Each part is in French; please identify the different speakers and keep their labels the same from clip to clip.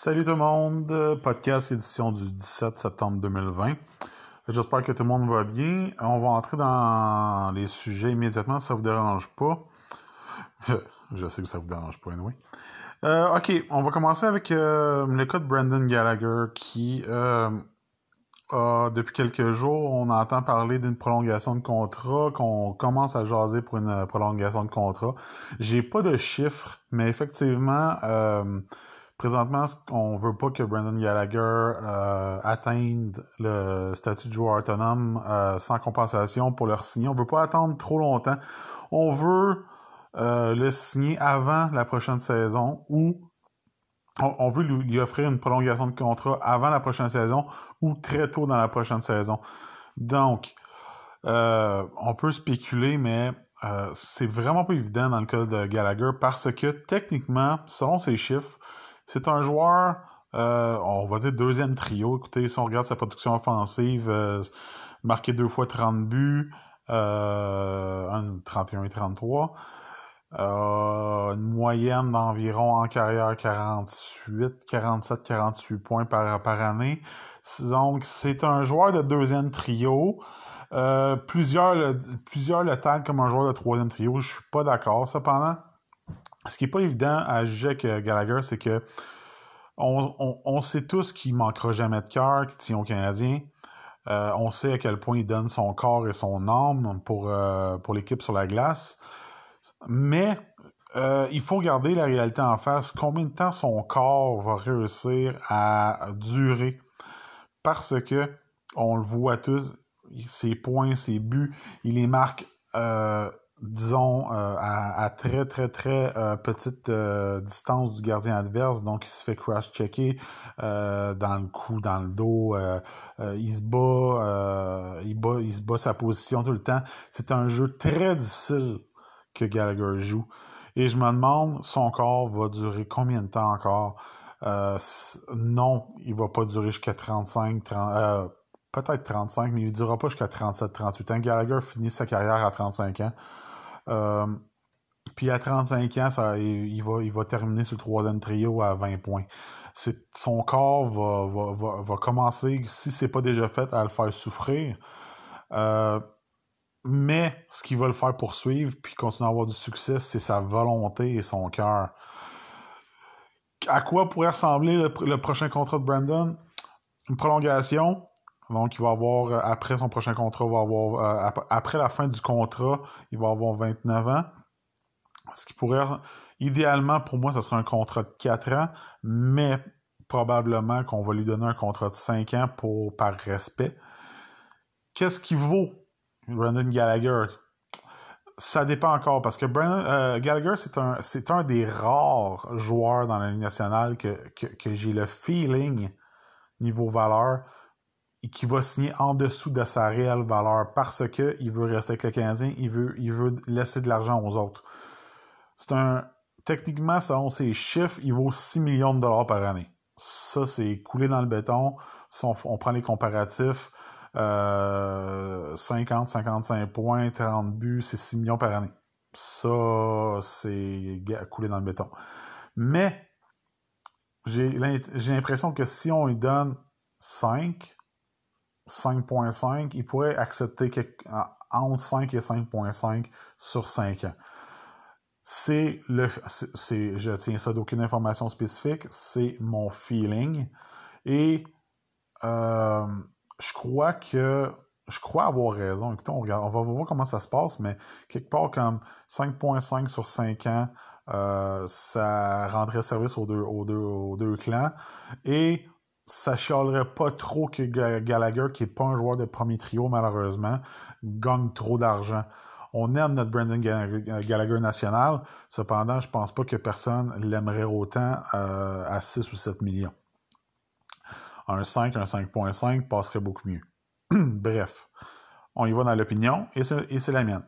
Speaker 1: Salut tout le monde, podcast édition du 17 septembre 2020. J'espère que tout le monde va bien. On va entrer dans les sujets immédiatement, ça vous dérange pas. Je sais que ça vous dérange pas, oui. Euh, ok, on va commencer avec euh, le cas de Brandon Gallagher qui euh, depuis quelques jours, on entend parler d'une prolongation de contrat, qu'on commence à jaser pour une prolongation de contrat. J'ai pas de chiffres, mais effectivement, présentement, on veut pas que Brandon Gallagher atteigne le statut de joueur autonome sans compensation pour leur signer. On veut pas attendre trop longtemps. On veut euh, le signer avant la prochaine saison ou on, veut lui, offrir une prolongation de contrat avant la prochaine saison ou très tôt dans la prochaine saison. Donc, euh, on peut spéculer, mais euh, c'est vraiment pas évident dans le cas de Gallagher parce que techniquement, selon ses chiffres, c'est un joueur, on va dire deuxième trio. Écoutez, si on regarde sa production offensive, marqué deux fois 30 buts, 31 et 33. Euh, une moyenne d'environ en carrière 48, 47, 48 points par, par année. Donc, c'est un joueur de deuxième trio. Euh, plusieurs, le, plusieurs le taguent comme un joueur de troisième trio. Je suis pas d'accord. Cependant, ce qui est pas évident à juger avec euh, Gallagher, c'est que on, on, on, sait tous qu'il manquera jamais de cœur, qu'il tient au Canadien. Euh, on sait à quel point il donne son corps et son âme pour, euh, pour l'équipe sur la glace. Mais il faut garder la réalité en face. Combien de temps son corps va réussir à durer? Parce que, on le voit tous, ses points, ses buts, il les marque, disons, euh, à, très, très, très petite distance du gardien adverse. Donc, il se fait crash-checker dans le cou, dans le dos. il se bat, il bat, il se bat sa position tout le temps. C'est un jeu très difficile que Gallagher joue. Et je me demande, son corps va durer combien de temps encore? Euh, non, il va pas durer jusqu'à 35, 30, euh, peut-être 35, mais il ne durera pas jusqu'à 37, 38 ans. Gallagher finit sa carrière à 35 ans. Euh, puis à 35 ans, il, va, terminer le troisième trio à 20 points. Son corps va, commencer, si c'est pas déjà fait, à le faire souffrir. Euh, mais ce qui va le faire poursuivre puis continuer à avoir du succès, c'est sa volonté et son cœur. À quoi pourrait ressembler le, prochain contrat de Brandon? Une prolongation. Donc, il va avoir, euh, après son prochain contrat, va avoir, euh, après la fin du contrat, il va avoir 29 ans. Ce qui pourrait, idéalement, pour moi, ce serait un contrat de 4 ans, mais probablement qu'on va lui donner un contrat de 5 ans pour, par respect. Qu'est-ce qui vaut Brandon Gallagher? Ça dépend encore parce que Brandon euh, Gallagher, c'est un, des rares joueurs dans la Ligue nationale que, que, j'ai le feeling niveau valeur qui va signer en dessous de sa réelle valeur parce que il veut rester avec le Canadien, il veut, il veut laisser de l'argent aux autres. C'est un techniquement, selon ses chiffres, il vaut 6 millions de dollars par année. Ça, c'est coulé dans le béton. Si on prend les comparatifs, 50, 55 points, 30 buts, c'est 6 millions par année. Ça, c'est coulé dans le béton. Mais j'ai l'impression que si on lui donne 5, 5.5, il pourrait accepter entre 5 et 5.5 sur 5 ans. C'est le, c'est, je tiens ça d'aucune information spécifique, c'est mon feeling. Et euh, je crois que je crois avoir raison. Écoutez, on, regarde, on va voir comment ça se passe, mais quelque part comme 5.5 sur 5 ans, euh, ça rendrait service aux deux, aux deux, aux deux clans. Et ça chialerait pas trop que Gallagher, qui n'est pas un joueur de premier trio, malheureusement, gagne trop d'argent. On aime notre Brandon Gallagher national. Cependant, je pense pas que personne l'aimerait autant euh, à 6 ou 7 millions un 5, un 5.5 passerait beaucoup mieux. Bref, on y va dans l'opinion et c'est la mienne.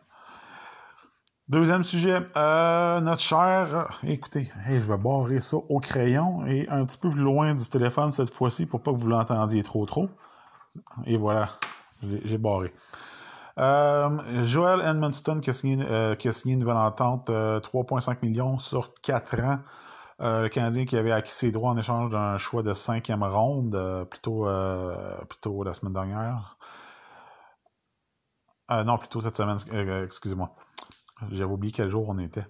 Speaker 1: Deuxième sujet, euh, notre cher, écoutez, je vais barrer ça au crayon et un petit peu plus loin du téléphone cette fois-ci pour pas que vous l'entendiez trop trop. Et voilà, j'ai barré. Euh, Joel Edmonston qui a signé, euh, qui a signé une nouvelle entente 3,5 millions sur 4 ans le Canadien qui avait acquis ses droits en échange d'un choix de cinquième ronde, plutôt, plutôt la semaine dernière. non, plutôt cette semaine, excusez-moi. J'avais oublié quel jour on était.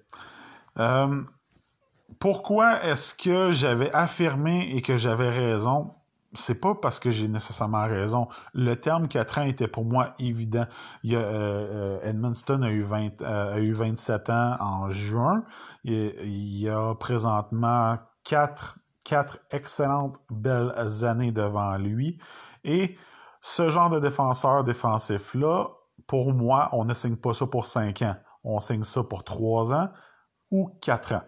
Speaker 1: pourquoi est-ce que j'avais affirmé et que j'avais raison? c'est pas parce que j'ai nécessairement raison. Le terme 4 ans était pour moi évident. Il y a, euh, euh, Edmundston a eu, 20, euh, a eu 27 ans en juin. Il, y a présentement quatre, quatre excellentes belles années devant lui. Et ce genre de défenseur défensif-là, pour moi, on ne signe pas ça pour 5 ans. On signe ça pour 3 ans ou 4 ans.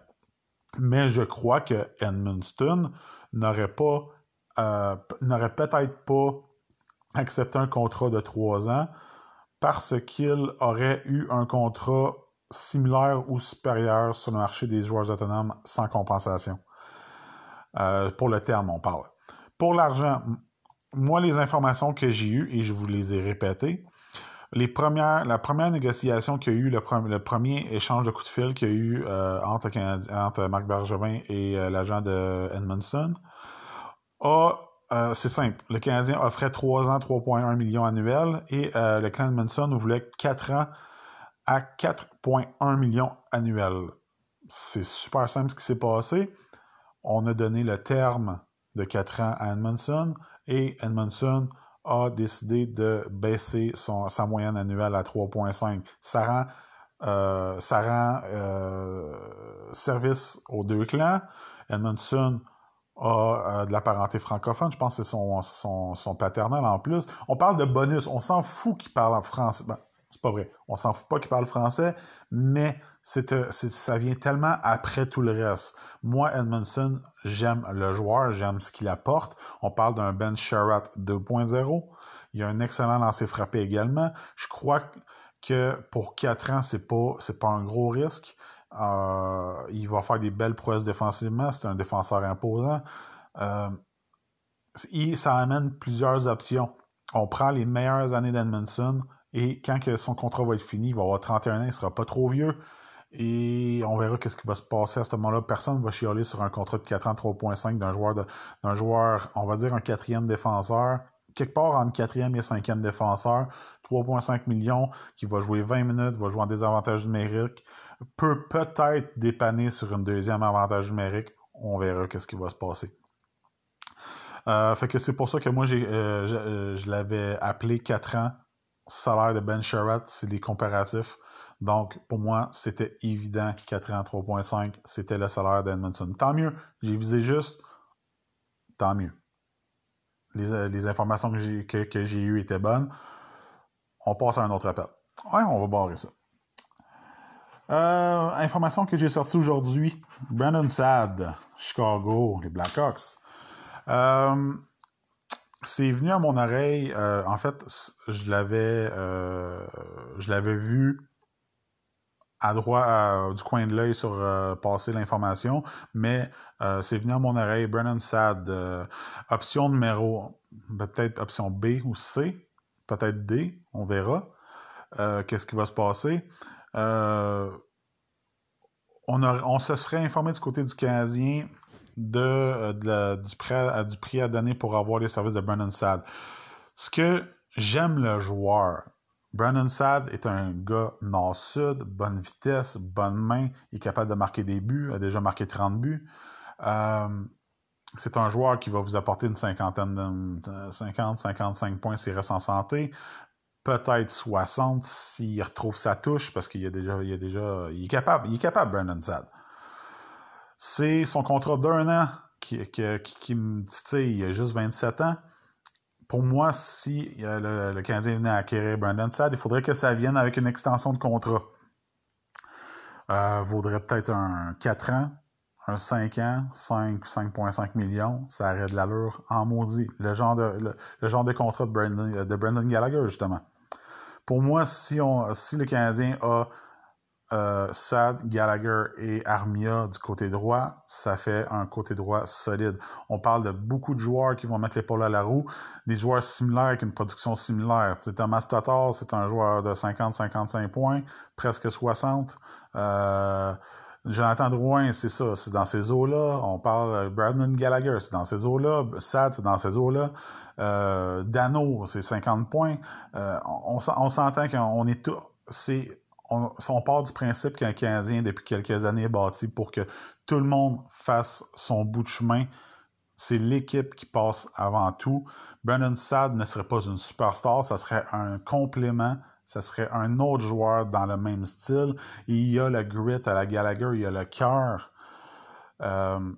Speaker 1: Mais je crois que Edmundston n'aurait pas euh, peut-être pas accepté un contrat de trois ans parce qu'il aurait eu un contrat similaire ou supérieur sur le marché des joueurs autonomes sans compensation. Euh, pour le terme, on parle. Pour l'argent, moi, les informations que j'ai eues, et je vous les ai répétées, les premières, la première négociation qu'il y a eu, le, premier échange de coups de fil qu'il y a eu euh, entre, Marc Bergevin et l'agent de Edmondson, euh, c'est simple. Le Canadien offrait 3 ans, 3,1 millions annuels et euh, le Clan Manson voulait 4 ans à 4,1 millions annuels. C'est super simple ce qui s'est passé. On a donné le terme de 4 ans à Edmondson et Edmondson a décidé de baisser son, sa moyenne annuelle à 3,5. Ça rend, euh, ça rend service aux deux clans. Edmondson a euh, de la parenté francophone. Je pense que c'est son, son, paternel en plus. On parle de bonus. On s'en fout qu'il parle en français. Ben, c'est pas vrai. On s'en fout pas qu'il parle français, mais euh, c'est, ça vient tellement après tout le reste. Moi, Edmondson, j'aime le joueur, j'aime ce qu'il apporte. On parle d'un Ben Sherratt 2.0. Il a un excellent lancer frappé également. Je crois que pour 4 ans, c'est pas, c'est pas un gros risque. Euh, il va faire des belles prouesses défensivement. C'est un défenseur imposant. Euh, ça amène plusieurs options. On prend les meilleures années d'Edmondson et quand que son contrat va être fini, il va avoir 31 ans, il ne sera pas trop vieux. Et on verra qu'est-ce qui va se passer à ce moment-là. Personne ne va chialer sur un contrat de 4 ans 3.5 d'un joueur, d'un joueur, on va dire un quatrième défenseur, quelque part entre quatrième et cinquième défenseur, 3.5 millions, qui va jouer 20 minutes, va jouer en désavantage numérique, peut peut-être dépanner sur une deuxième avantage numérique. On verra qu'est-ce qui va se passer. Euh, fait que c'est pour ça que moi, j'ai, euh, euh, je, l'avais appelé 4 ans. Salaire de Ben Sherratt, c'est des comparatifs. Donc, pour moi, c'était évident 4 ans, 3.5, c'était le salaire d'Edmondson. Tant mieux, j'ai visé juste, tant mieux. Les, informations que j'ai, que j'ai eues étaient bonnes. On passe à un autre appel. Ouais, on va barrer ça. Euh, information que j'ai sortie aujourd'hui. Brandon Sad, Chicago, les Blackhawks. Euh, c'est venu à mon oreille. Euh, en fait, je l'avais vu à droite du coin de l'œil sur passer l'information, mais c'est venu à mon oreille. Brandon Sad, option numéro, peut-être option B ou C, peut-être D, on verra. Qu'est-ce qui va se passer? Euh, on, se serait informé du côté du Canadien de, euh, du, prix à, du prix à donner pour avoir les services de Brandon Sad. Ce que j'aime le joueur, Brandon Sad est un gars nord-sud, bonne vitesse, bonne main, il est capable de marquer des buts, a déjà marqué 30 buts. Euh, c'est un joueur qui va vous apporter une cinquantaine de 50, 55 points s'il reste en santé peut-être 60 s'il retrouve sa touche, parce qu'il a déjà, il déjà, il est capable, il est capable, Brandon Sad. C'est son contrat d'un an qui, qui, qui, me dit, il a juste 27 ans. Pour moi, si le, le Canadien venait à acquérir Brandon Sad, il faudrait que ça vienne avec une extension de contrat. Euh, vaudrait peut-être un 4 ans, un 5 ans, 5, 5,5 millions, ça aurait de l'allure en maudit. Le genre de, le, genre de contrat de Brandon, de Brandon Gallagher, justement. Pour moi, si, on, si le Canadien a euh, Sad, Gallagher et Armia du côté droit, ça fait un côté droit solide. On parle de beaucoup de joueurs qui vont mettre l'épaule à la roue, des joueurs similaires avec une production similaire. Thomas Tatar, c'est un joueur de 50-55 points, presque 60. Euh, Jonathan Drouin, c'est ça, c'est dans ces eaux-là. On parle Brandon Gallagher, c'est dans ces eaux-là. Sad, c'est dans ces eaux-là. Euh, Dano, c'est 50 points. On, on s'entend qu'on est tout. C'est, on, part du principe qu'un Canadien, depuis quelques années, est bâti pour que tout le monde fasse son bout de chemin. C'est l'équipe qui passe avant tout. Brandon Sad ne serait pas une superstar, ça serait un complément ce serait un autre joueur dans le même style. il y a le grit à la Gallagher, il y a le cœur. Euh,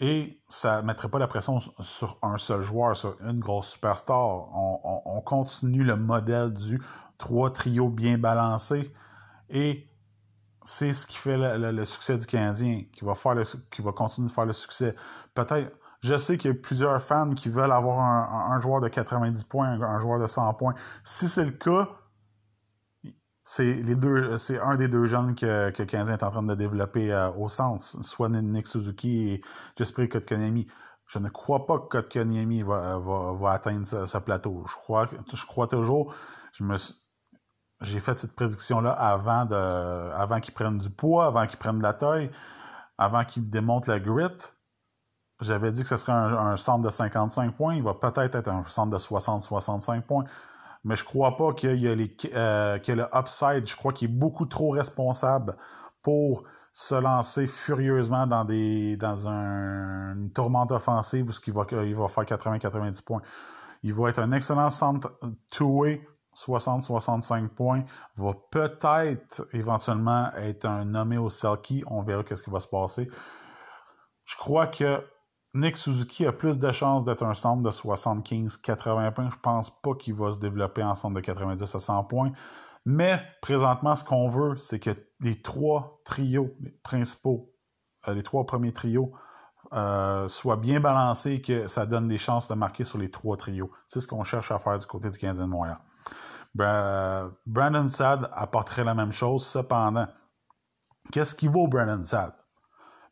Speaker 1: et ça ne mettrait pas la pression sur un seul joueur, sur une grosse superstar. On, continue le modèle du trois trios bien balancés. Et c'est ce qui fait le, succès du Canadien, qui va, faire qui va continuer de faire le succès. Peut-être, je sais qu'il y a plusieurs fans qui veulent avoir un, joueur de 90 points, un, un joueur de 100 points. Si c'est le cas, c'est les deux, c'est un des deux jeunes que, que Canadien est en train de développer euh, au sens, soit Nick Suzuki et Jesperi Kotkaniemi. Je ne crois pas que Kotkaniemi va, va, va atteindre ce, plateau. Je crois, je crois toujours. Je me j'ai fait cette prédiction-là avant de, avant qu'il prenne du poids, avant qu'il prenne de la taille, avant qu'il démonte la grit. J'avais dit que ce serait un, centre de 55 points. Il va peut-être être un centre de 60-65 points mais je crois pas qu'il y a, les, euh, le upside. Je crois qu'il est beaucoup trop responsable pour se lancer furieusement dans des dans un, une tourmente offensive où il va, il va faire 80-90 points. Il va être un excellent centre two-way, 60-65 points. Va peut-être éventuellement être un nommé au Selkie. On verra qu'est-ce qui va se passer. Je crois que Nick Suzuki a plus de chances d'être un centre de 75-80 points. Je pense pas qu'il va se développer en centre de 90 à 100 points. Mais présentement, ce qu'on veut, c'est que les trois trios principaux, euh, les trois premiers trios, euh, soient bien balancés et que ça donne des chances de marquer sur les trois trios. C'est ce qu'on cherche à faire du côté du 15 de. Brandon Sad apporterait la même chose. Cependant, qu'est-ce qui vaut Brandon Sad?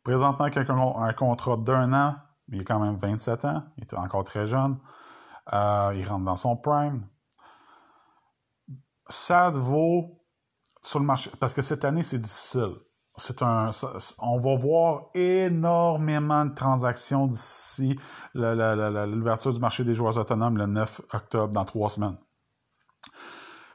Speaker 1: Présentement, a un contrat d'un an il a quand même 27 ans, il est encore très jeune. Euh, il rentre dans son prime. Ça vaut sur le marché, parce que cette année, c'est difficile. C'est un, on va voir énormément de transactions d'ici l'ouverture du marché des joueurs autonomes le 9 octobre, dans trois semaines.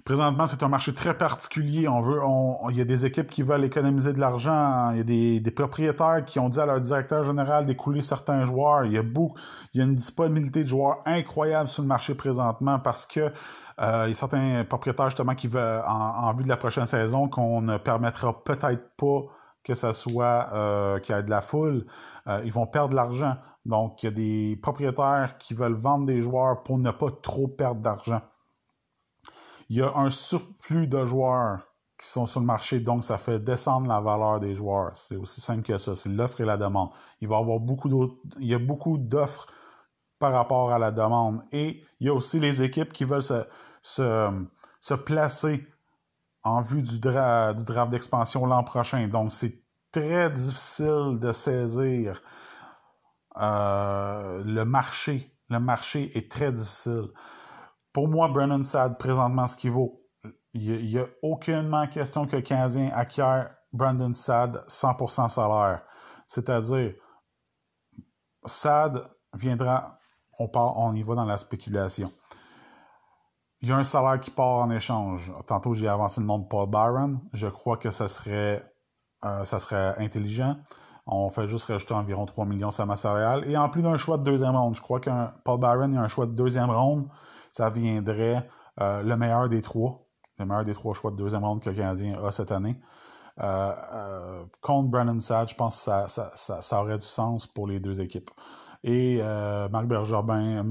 Speaker 1: Présentement, c'est un marché très particulier. On il y a des équipes qui veulent économiser de l'argent. Il y a des, propriétaires qui ont dit à leur directeur général d'écouler certains joueurs. Il y a beaucoup, il y a une disponibilité de joueurs incroyable sur le marché présentement parce que euh, y a certains propriétaires justement qui veulent, en, vue de la prochaine saison, qu'on ne permettra peut-être pas que ça soit euh, qu'il y ait de la foule. Euh, ils vont perdre de l'argent. Donc, il y a des propriétaires qui veulent vendre des joueurs pour ne pas trop perdre d'argent il y a un surplus de joueurs qui sont sur le marché, donc ça fait descendre la valeur des joueurs. C'est aussi simple que ça, c'est l'offre et la demande. Il va y avoir beaucoup d'autres, il y a beaucoup d'offres par rapport à la demande. Et il y a aussi les équipes qui veulent se, se, placer en vue du, du draft d'expansion l'an prochain. Donc c'est très difficile de saisir euh, le marché. Le marché est très difficile. Pour moi, Brennan Sad, présentement, ce qu'il vaut, il n'y a, aucunement question que le Canadien acquiert Brandon Sad 100% salaire. C'est-à-dire, Sad viendra, on, part, on y va dans la spéculation. Il y a un salaire qui part en échange. Tantôt, j'ai avancé le nom de Paul Byron. Je crois que ça serait, euh, ça serait intelligent. On fait juste rajouter environ 3 millions sur ma salariale. Et en plus d'un choix de deuxième ronde, je crois qu'un Paul Byron, a un choix de deuxième ronde ça viendrait euh, le meilleur des trois, le meilleur des trois choix de deuxième ronde que le Canadien a cette année. Euh, euh, contre Brandon Sad, je pense que ça, aurait du sens pour les deux équipes. Et Marc Bergevin,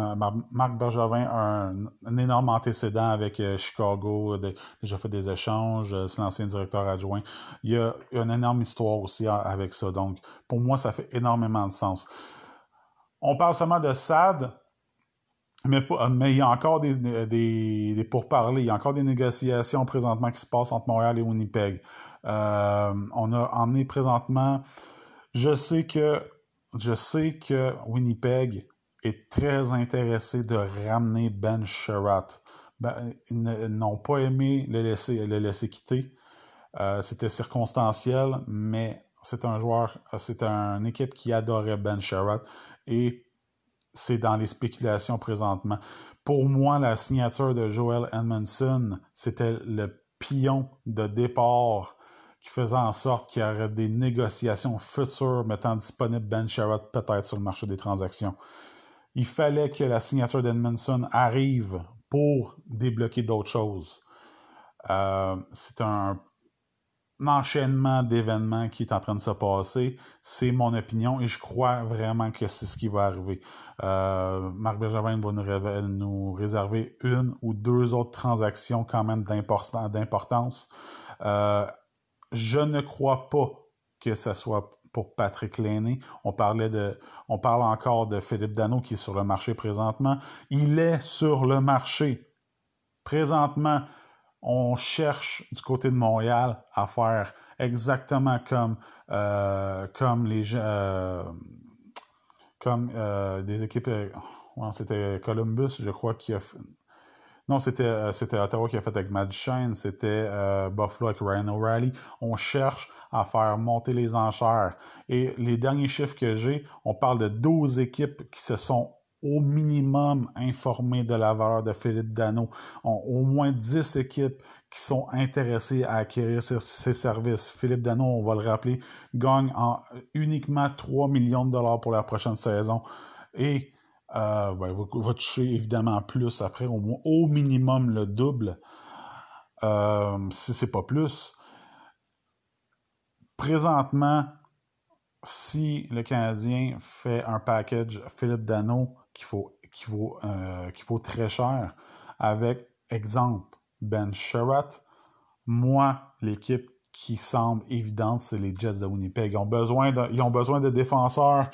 Speaker 1: Marc a un, énorme antécédent avec Chicago, déjà fait des échanges, c'est l'ancien directeur adjoint. Il y, a, une énorme histoire aussi avec ça. Donc, pour moi, ça fait énormément de sens. On parle seulement de SAD, mais, il y a encore des, des, des, pourparlers, il y a encore des négociations présentement qui se passent entre Montréal et Winnipeg. Euh, on a emmené présentement. Je sais que je sais que Winnipeg est très intéressé de ramener Ben Sherratt. Ben, ils n'ont pas aimé le laisser, le laisser quitter. Euh, c'était circonstanciel, mais c'est un joueur, c'est une équipe qui adorait Ben Sherratt et c'est dans les spéculations présentement. Pour moi, la signature de Joel Edmondson, c'était le pion de départ qui faisait en sorte qu'il y aurait des négociations futures mettant disponible Ben Sherratt peut-être sur le marché des transactions. Il fallait que la signature d'Edmondson arrive pour débloquer d'autres choses. Euh, c'est un enchaînement d'événements qui est en train de se passer. C'est mon opinion et je crois vraiment que c'est ce qui va arriver. Euh, Marc Bergevin va nous, réserver une ou deux autres transactions quand même d'importance. Euh, je ne crois pas que ce soit pour Patrick Laney. On parlait de, on parle encore de Philippe Dano qui est sur le marché présentement. Il est sur le marché présentement on cherche du côté de Montréal à faire exactement comme, euh, euh, euh, des équipes. c'était Columbus, je crois, qui a fait. Non, c'était, c'était Ottawa qui a fait avec Matt Shane, c'était Buffalo avec Ryan O'Reilly. On cherche à faire monter les enchères. Et les derniers chiffres que j'ai, on parle de 12 équipes qui se sont au minimum informés de la valeur de Philippe Dano. au moins 10 équipes qui sont intéressées à acquérir ses, services. Philippe Dano, on va le rappeler, gagne en uniquement 3 millions de dollars pour la prochaine saison. Et euh, ben, va, toucher évidemment plus après, au minimum le double, euh, si c'est pas plus. Présentement, si le Canadien fait un package Philippe Dano qui vaut, euh, vaut très cher, avec, exemple, Ben Sherratt, moi, l'équipe qui semble évidente, c'est les Jets de Winnipeg. Ils ont besoin de, ils ont besoin de défenseurs,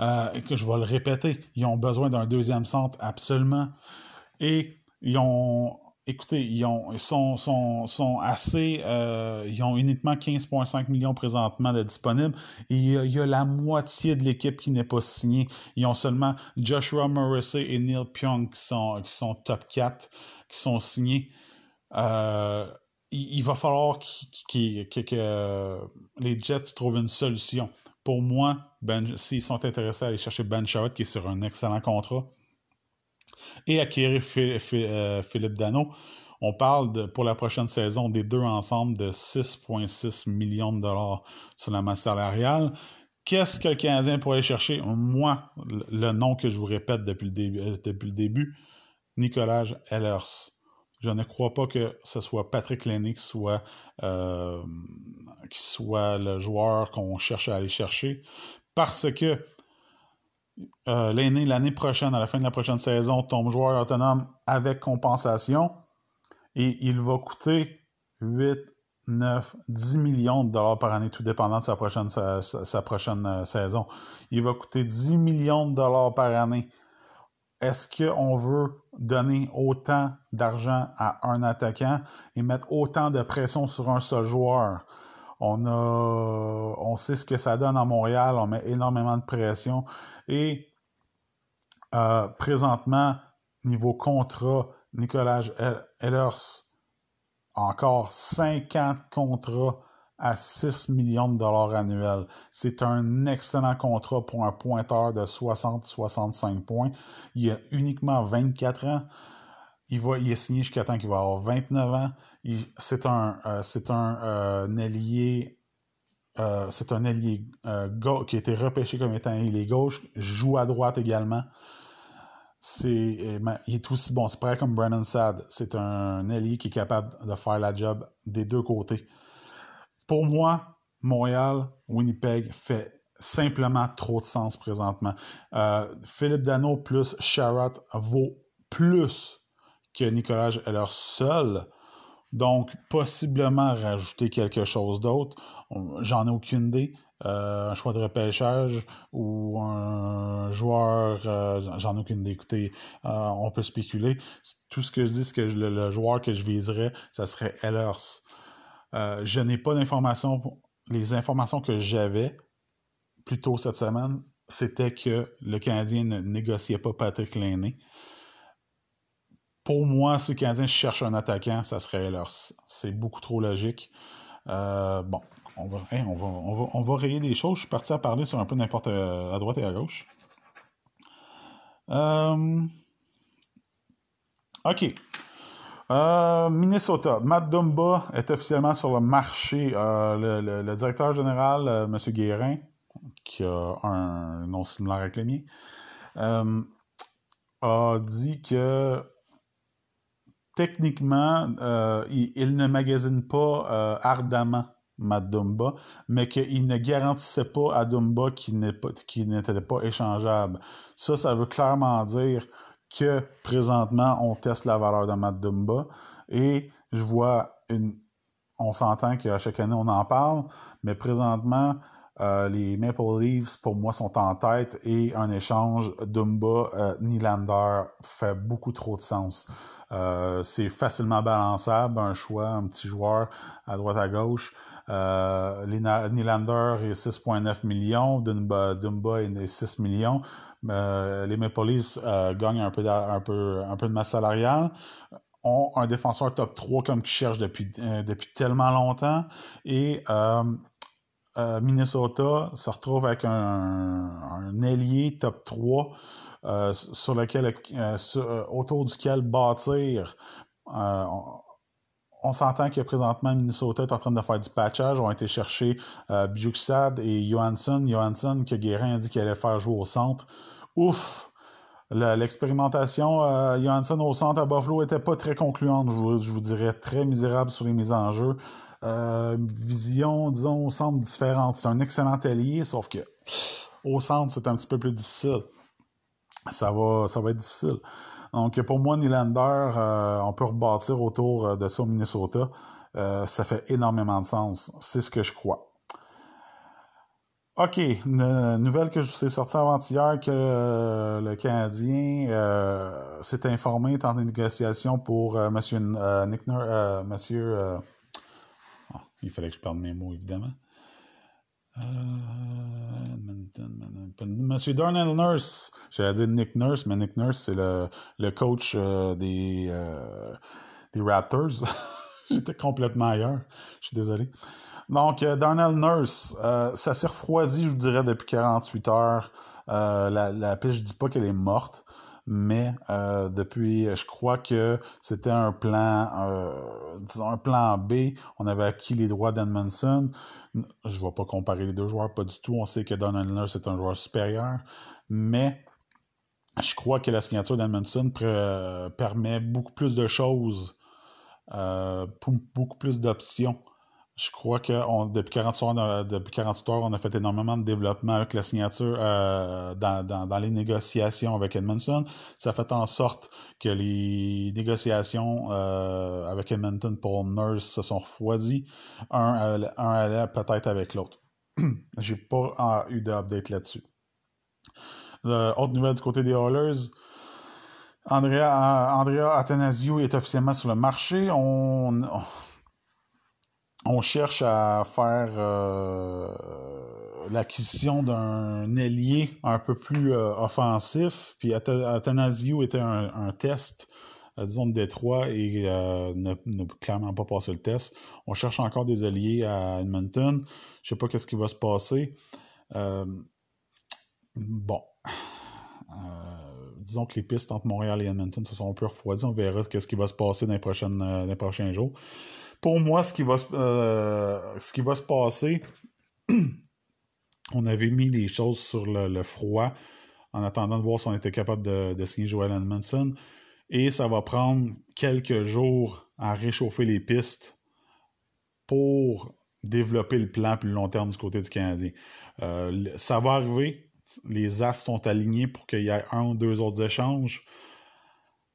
Speaker 1: euh, que je vais le répéter, ils ont besoin d'un deuxième centre absolument. Et ils ont écoutez, ils, ont, sont, sont, sont assez. Euh, ils ont uniquement 15,5 millions présentement de disponibles. Il y, a, la moitié de l'équipe qui n'est pas signée. Ils ont seulement Joshua Morrissey et Neil Pyong qui sont, qui sont top 4, qui sont signés. Euh, il, va falloir que les Jets trouvent une solution. Pour moi, ben, s'ils sont intéressés à aller chercher Ben Sherrod, qui est sur un excellent contrat, et acquérir euh, Philippe Dano. On parle pour la prochaine saison des deux ensemble de 6,6 millions de dollars sur la masse salariale. Qu'est-ce que le Canadien pourrait chercher? Moi, le nom que je vous répète depuis le début, euh, Nicolas Ellers. Je ne crois pas que ce soit Patrick Lenny qui soit, euh, qui soit le joueur qu'on cherche à aller chercher parce que euh, l'année, prochaine, à la fin de la prochaine saison, tombe joueur autonome avec compensation et il va coûter 8, 9, 10 millions de dollars par année, tout dépendant de sa prochaine, sa, prochaine euh, saison. Il va coûter 10 millions de dollars par année. Est-ce qu'on veut donner autant d'argent à un attaquant et mettre autant de pression sur un seul joueur? On sait ce que ça donne à Montréal, on met énormément de pression. Et euh, présentement, niveau contrat, Nicolas Ehlers, encore 50 contrats à 6 millions de dollars annuels. C'est un excellent contrat pour un pointeur de 60-65 points. Il a uniquement 24 ans. Il, va, il est signé jusqu'à temps qu'il va avoir 29 ans. C'est un, euh, un euh, allié euh, c'est un allié qui a été repêché comme étant un allié gauche, joue à droite également. Eh ben, il est aussi bon, c'est pareil comme Brandon Sad. C'est un allié qui est capable de faire la job des deux côtés. Pour moi, Montréal, Winnipeg fait simplement trop de sens présentement. Philippe Dano plus Sherratt vaut plus que Nicolas leur seul donc, possiblement rajouter quelque chose d'autre. J'en ai aucune idée. Euh, un choix de repêchage ou un joueur, euh, j'en ai aucune idée. Écoutez, euh, on peut spéculer. Tout ce que je dis, c'est que le, joueur que je viserais, ça serait Ellers. je n'ai pas d'informations. Les informations que j'avais plus tôt cette semaine, c'était que le Canadien ne négociait pas Patrick Lainé pour moi, si le Canadien cherche un attaquant, ça serait leur. C'est beaucoup trop logique. Euh, bon, on va, on, va, on, va, on va rayer les choses. Je suis parti à parler sur un peu n'importe à droite et à gauche. Euh, OK. Euh, Minnesota. Matt Dumba est officiellement sur le marché. Euh, le, directeur général, M. Guérin, qui a un nom similaire avec le mien, a dit que techniquement, il, ne magasine pas ardemment Matt Dumba, mais qu'il ne garantissait pas à Dumba qu'il n'était pas échangeable. Ça, ça veut clairement dire que présentement, on teste la valeur de Matt Dumba et je vois une. On s'entend qu'à chaque année, on en parle, mais présentement, euh, les Maple Leafs, pour moi, sont en tête et un échange Dumba-Nylander euh, fait beaucoup trop de sens. Euh, c'est facilement balançable, un choix, un petit joueur à droite à gauche. Euh, Nylander est 6,9 millions, Dumba, est 6 millions. Euh, les Maple Leafs euh, gagnent un peu, de, masse salariale ont un défenseur top 3 comme qu'ils cherchent depuis, depuis tellement longtemps. Et Minnesota se retrouve avec un, un ailier top 3 sur lequel, autour duquel bâtir on s'entend que présentement, Minnesota est en train de faire du patchage. On a été chercher euh, et Johansson. Johansson, que Guérin a dit qu'il allait faire jouer au centre. Ouf! L'expérimentation euh, Johansson au centre à Buffalo était pas très concluante, je vous, dirais, très misérable sur les mises en jeu. Euh, vision, disons, au centre différente. C'est un excellent allié, sauf que au centre, c'est un petit peu plus difficile. Ça va, ça va être difficile. Donc, pour moi, Nylander, euh, on peut rebâtir autour euh, de ça au Minnesota. Euh, ça fait énormément de sens. C'est ce que je crois. OK, une nouvelle que je vous ai sortie avant-hier que le Canadien s'est informé est en négociation pour Monsieur Nick Monsieur ah, il fallait que je parle mes mots évidemment. Monsieur Darnell Nurse, j'allais dire Nick Nurse, mais Nick Nurse, c'est le, le, coach euh, des, euh, des Raptors. J'étais complètement ailleurs. Je suis désolé. Donc, euh, Darnell Nurse, ça s'est refroidi, je vous dirais, depuis 48 heures. la, la piste, je dis pas qu'elle est morte, mais euh, depuis, je crois que c'était un plan, euh, disons un plan B. On avait acquis les droits d'Edmondson. Je ne vais pas comparer les deux joueurs, pas du tout. On sait que Don Nurse est un joueur supérieur, mais je crois que la signature d'Edmondson permet beaucoup plus de choses, euh, beaucoup plus d'options je crois que depuis, 48 heures, depuis heures, on a fait énormément de développement avec la signature euh, dans, les négociations avec Edmondson. Ça fait en sorte que les négociations euh, avec Edmonton pour Nurse se sont refroidies. Un, un allait peut-être avec l'autre. J'ai pas eu d'update là-dessus. Euh, autre nouvelle du côté des Oilers. Andrea, Andrea est officiellement sur le marché. on cherche à faire euh, l'acquisition d'un ailier un peu plus euh, offensif. Puis Athanasio était un, test, euh, disons, de Détroit et n'a clairement pas passé le test. On cherche encore des alliés à Edmonton. Je sais pas qu'est-ce qui va se passer. bon. disons que les pistes entre Montréal et Edmonton se sont un peu refroidies. On verra ce qui va se passer dans les prochains jours pour moi, ce qui va, euh, se passer, on avait mis les choses sur le, froid en attendant de voir si on était capable de, signer Joel Edmondson. Et ça va prendre quelques jours à réchauffer les pistes pour développer le plan plus long terme du côté du Canadien. Euh, ça va arriver. Les As sont alignés pour qu'il y ait un ou deux autres échanges.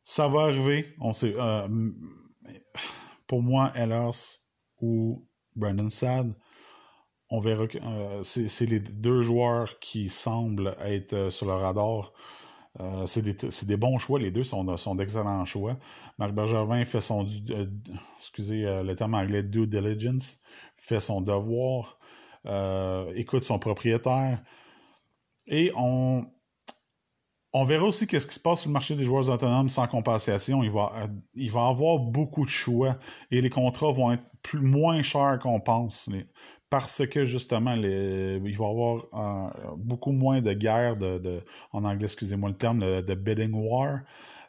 Speaker 1: Ça va arriver. On sait. Euh, pour moi, Ellers ou Brandon Sad, on verra que euh, c'est les deux joueurs qui semblent être euh, sur le radar. Euh, c'est des, bons choix, les deux sont, sont d'excellents choix. Marc Bergevin fait son excusez le terme anglais due diligence, fait son devoir, écoute son propriétaire. Et on, on verra aussi qu'est-ce qui se passe sur le marché des joueurs autonomes sans compensation. Il va, avoir beaucoup de choix et les contrats vont être plus, moins chers qu'on pense. parce que justement, il va y avoir beaucoup moins de guerres, de, en anglais, excusez-moi le terme, de, bidding war.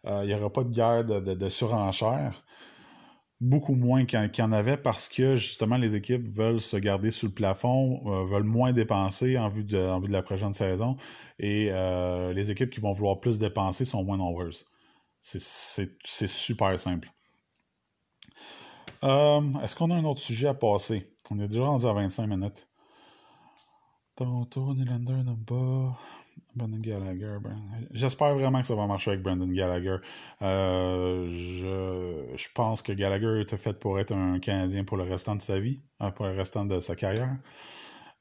Speaker 1: il n'y aura pas de guerre de, de surenchère beaucoup moins qu'il y en avait parce que justement les équipes veulent se garder sous le plafond, euh, veulent moins dépenser en vue, de, la prochaine saison et euh, les équipes qui vont vouloir plus dépenser sont moins nombreuses. C'est super simple. Euh, est-ce qu'on a un autre sujet à passer? On est déjà rendu à 25 minutes. Nylander. Brandon Gallagher. Ben, j'espère vraiment que ça va marcher avec Brandon Gallagher. Euh, je, pense que Gallagher était fait pour être un Canadien pour le restant de sa vie, hein, pour le restant de sa carrière.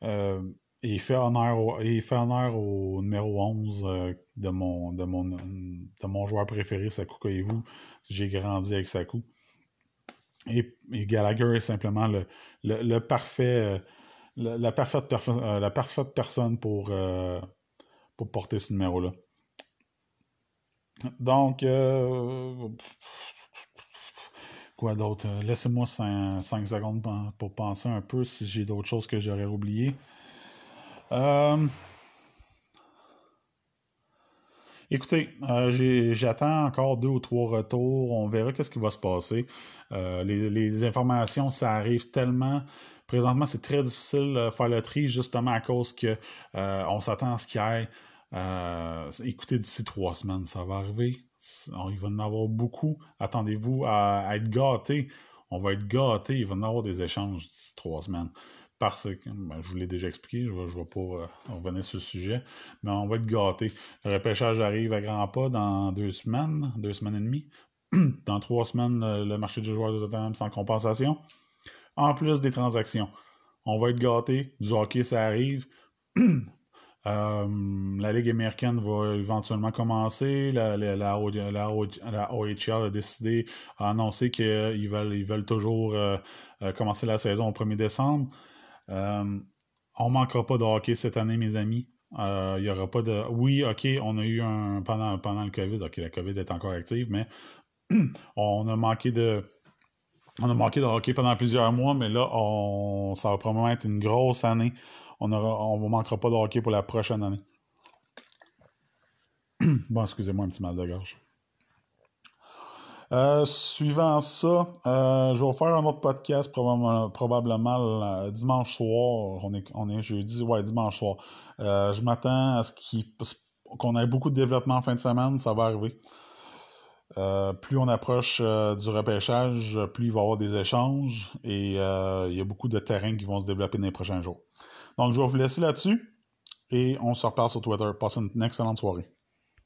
Speaker 1: Euh, il fait honneur au, il fait honneur au numéro 11 euh, de, mon, de, mon, de mon joueur préféré, Saku Koivu. J'ai grandi avec Saku. Et, Gallagher est simplement le, le, parfait, la parfaite personne pour pour porter ce numéro-là. Donc, euh, quoi d'autre? Laissez-moi 5, secondes pour penser un peu si j'ai d'autres choses que j'aurais oubliées. Euh, écoutez, euh, j'attends encore deux ou trois retours. On verra qu'est-ce qui va se passer. les, les, informations, ça arrive tellement Présentement, c'est très difficile de faire le tri justement à cause que euh, on s'attend à ce qu'il y ait. Euh, écoutez, d'ici trois semaines, ça va arriver. Il va en avoir beaucoup. Attendez-vous à, être gâtés. On va être gâtés. Il va en avoir des échanges d'ici trois semaines. Parce que, ben, je vous l'ai déjà expliqué, je ne vais, pas euh, revenir sur ce sujet, mais on va être gâtés. Le repêchage arrive à grands pas dans deux semaines, deux semaines et demie. Dans trois semaines, le marché des joueurs de Tottenham sans compensation en plus des transactions. On va être gâtés, du hockey, ça arrive. Euh, la Ligue américaine va éventuellement commencer. La, la, la, OHL a décidé, a annoncé qu'ils veulent, ils veulent toujours euh, commencer la saison au 1er décembre. On ne manquera pas de hockey cette année, mes amis. Il n'y aura pas de. Oui, OK, on a eu un. Pendant, pendant le COVID, OK, la COVID est encore active, mais on a manqué de on a manqué de hockey pendant plusieurs mois, mais là, on, ça va probablement être une grosse année. On ne on manquera pas de hockey pour la prochaine année. bon, excusez-moi un petit mal de gorge. Euh, suivant ça, euh, je vais faire un autre podcast probablement, dimanche soir. On est, jeudi, ouais, dimanche soir. Euh, je m'attends à ce qu'on ait beaucoup de développement en fin de semaine. Ça va arriver. Euh, plus on approche euh, du repêchage, plus il va y avoir des échanges et euh, il y a beaucoup de terrains qui vont se développer dans les prochains jours. Donc, je vais vous laisser là-dessus et on se reparle sur Twitter. Passez une excellente soirée.